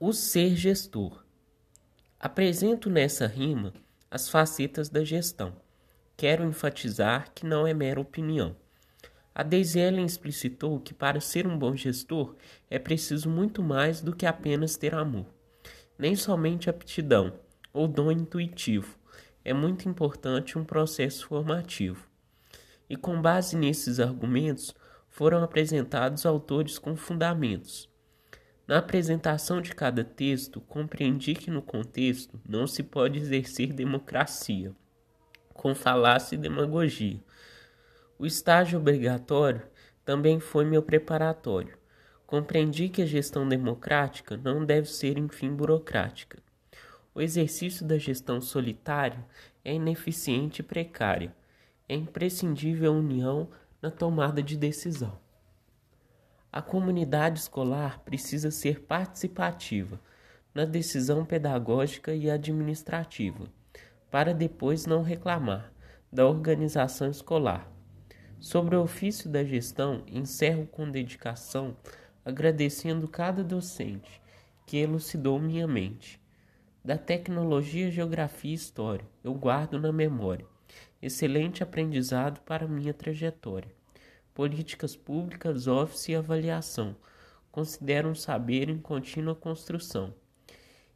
O ser gestor. Apresento nessa rima as facetas da gestão. Quero enfatizar que não é mera opinião. A Daisy explicitou que para ser um bom gestor é preciso muito mais do que apenas ter amor. Nem somente aptidão ou dom intuitivo. É muito importante um processo formativo. E com base nesses argumentos, foram apresentados autores com fundamentos na apresentação de cada texto, compreendi que no contexto não se pode exercer democracia, com falácia e demagogia. O estágio obrigatório também foi meu preparatório. Compreendi que a gestão democrática não deve ser, enfim, burocrática. O exercício da gestão solitária é ineficiente e precária. É imprescindível a união na tomada de decisão. A comunidade escolar precisa ser participativa na decisão pedagógica e administrativa, para depois não reclamar da organização escolar. Sobre o ofício da gestão, encerro com dedicação, agradecendo cada docente que elucidou minha mente. Da tecnologia, geografia e história, eu guardo na memória. Excelente aprendizado para minha trajetória políticas públicas, office e avaliação, consideram saber em contínua construção.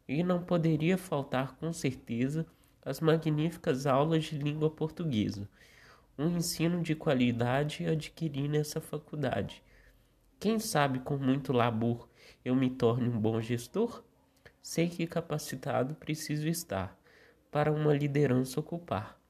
E não poderia faltar, com certeza, as magníficas aulas de língua portuguesa, um ensino de qualidade adquiri nessa faculdade. Quem sabe com muito labor eu me torne um bom gestor? Sei que capacitado preciso estar para uma liderança ocupar.